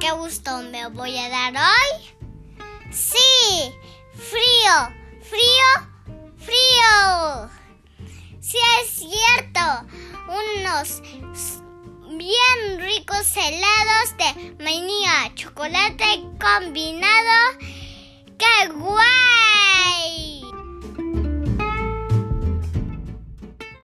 qué gusto me voy a dar hoy? Sí, frío, frío, frío. Sí es cierto, unos bien ricos helados de vainilla, chocolate combinado.